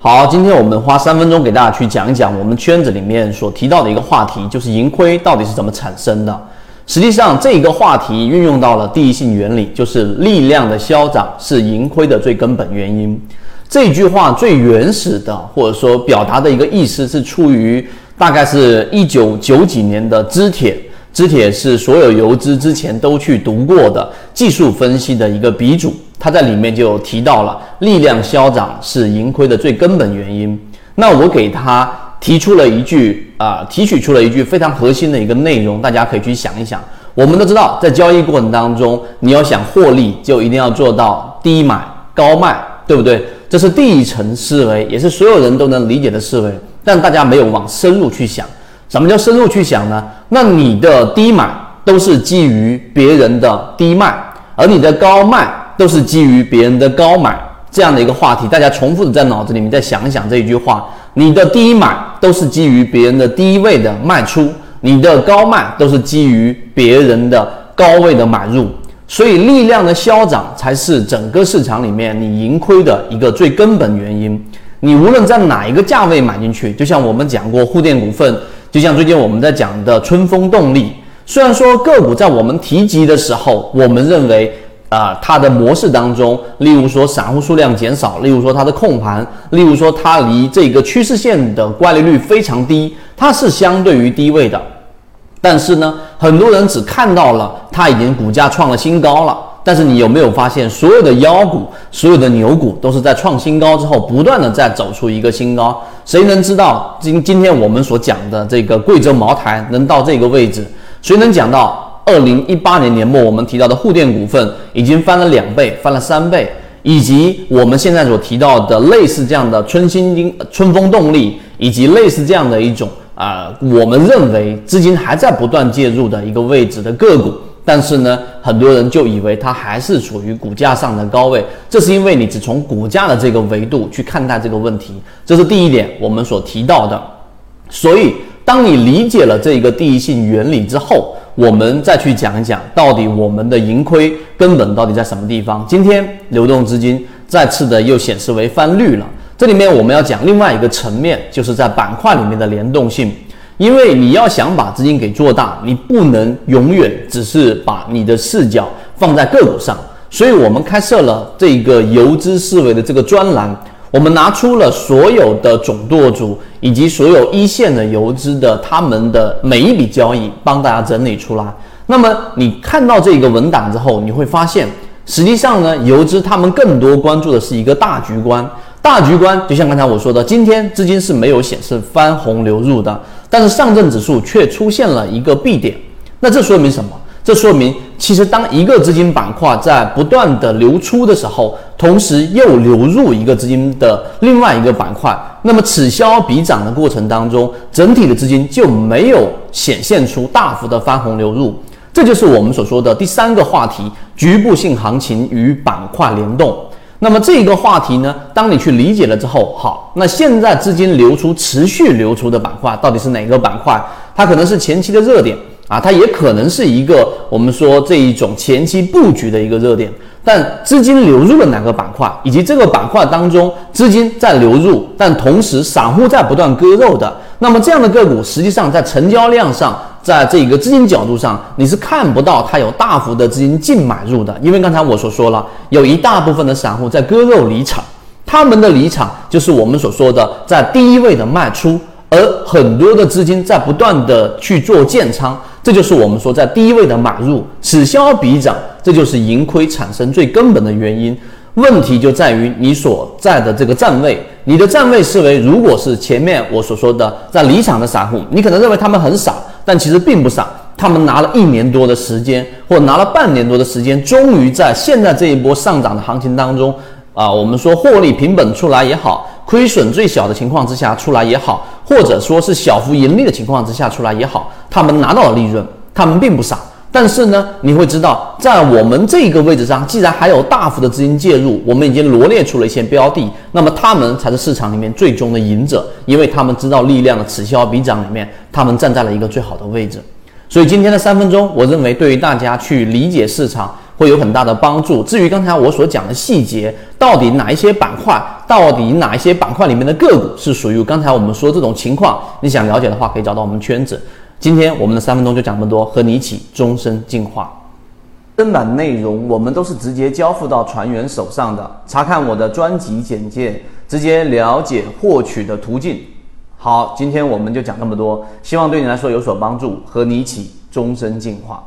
好，今天我们花三分钟给大家去讲一讲我们圈子里面所提到的一个话题，就是盈亏到底是怎么产生的。实际上，这个话题运用到了第一性原理，就是力量的消长是盈亏的最根本原因。这句话最原始的，或者说表达的一个意思，是出于大概是一九九几年的知铁。知铁是所有游资之前都去读过的技术分析的一个鼻祖。他在里面就提到了力量消长是盈亏的最根本原因。那我给他提出了一句啊，提取出了一句非常核心的一个内容，大家可以去想一想。我们都知道，在交易过程当中，你要想获利，就一定要做到低买高卖，对不对？这是第一层思维，也是所有人都能理解的思维。但大家没有往深入去想，什么叫深入去想呢？那你的低买都是基于别人的低卖，而你的高卖。都是基于别人的高买这样的一个话题，大家重复的在脑子里面再想一想这一句话：你的低买都是基于别人的低位的卖出，你的高卖都是基于别人的高位的买入。所以力量的消长才是整个市场里面你盈亏的一个最根本原因。你无论在哪一个价位买进去，就像我们讲过沪电股份，就像最近我们在讲的春风动力，虽然说个股在我们提及的时候，我们认为。啊，它的模式当中，例如说散户数量减少，例如说它的控盘，例如说它离这个趋势线的乖离率非常低，它是相对于低位的。但是呢，很多人只看到了它已经股价创了新高了，但是你有没有发现，所有的妖股、所有的牛股都是在创新高之后，不断的在走出一个新高？谁能知道今今天我们所讲的这个贵州茅台能到这个位置？谁能讲到？二零一八年年末，我们提到的沪电股份已经翻了两倍，翻了三倍，以及我们现在所提到的类似这样的春新金、春风动力，以及类似这样的一种啊，我们认为资金还在不断介入的一个位置的个股，但是呢，很多人就以为它还是处于股价上的高位，这是因为你只从股价的这个维度去看待这个问题，这是第一点我们所提到的。所以，当你理解了这个第一性原理之后，我们再去讲一讲，到底我们的盈亏根本到底在什么地方？今天流动资金再次的又显示为翻绿了。这里面我们要讲另外一个层面，就是在板块里面的联动性。因为你要想把资金给做大，你不能永远只是把你的视角放在个股上。所以我们开设了这个游资思维的这个专栏。我们拿出了所有的总舵主以及所有一线的游资的他们的每一笔交易，帮大家整理出来。那么你看到这个文档之后，你会发现，实际上呢，游资他们更多关注的是一个大局观。大局观就像刚才我说的，今天资金是没有显示翻红流入的，但是上证指数却出现了一个 B 点。那这说明什么？这说明，其实当一个资金板块在不断的流出的时候，同时又流入一个资金的另外一个板块，那么此消彼长的过程当中，整体的资金就没有显现出大幅的翻红流入。这就是我们所说的第三个话题：局部性行情与板块联动。那么这个话题呢，当你去理解了之后，好，那现在资金流出持续流出的板块到底是哪个板块？它可能是前期的热点。啊，它也可能是一个我们说这一种前期布局的一个热点，但资金流入了哪个板块，以及这个板块当中资金在流入，但同时散户在不断割肉的，那么这样的个股，实际上在成交量上，在这个资金角度上，你是看不到它有大幅的资金净买入的，因为刚才我所说了，有一大部分的散户在割肉离场，他们的离场就是我们所说的在低位的卖出。而很多的资金在不断的去做建仓，这就是我们说在低位的买入，此消彼长，这就是盈亏产生最根本的原因。问题就在于你所在的这个站位，你的站位思维，如果是前面我所说的在离场的散户，你可能认为他们很傻，但其实并不傻，他们拿了一年多的时间，或拿了半年多的时间，终于在现在这一波上涨的行情当中，啊，我们说获利平本出来也好。亏损最小的情况之下出来也好，或者说是小幅盈利的情况之下出来也好，他们拿到了利润，他们并不傻。但是呢，你会知道，在我们这个位置上，既然还有大幅的资金介入，我们已经罗列出了一些标的，那么他们才是市场里面最终的赢者，因为他们知道力量的此消彼长里面，他们站在了一个最好的位置。所以今天的三分钟，我认为对于大家去理解市场。会有很大的帮助。至于刚才我所讲的细节，到底哪一些板块，到底哪一些板块里面的个股是属于刚才我们说这种情况，你想了解的话，可以找到我们圈子。今天我们的三分钟就讲这么多，和你一起终身进化。正版内容我们都是直接交付到船员手上的，查看我的专辑简介，直接了解获取的途径。好，今天我们就讲这么多，希望对你来说有所帮助，和你一起终身进化。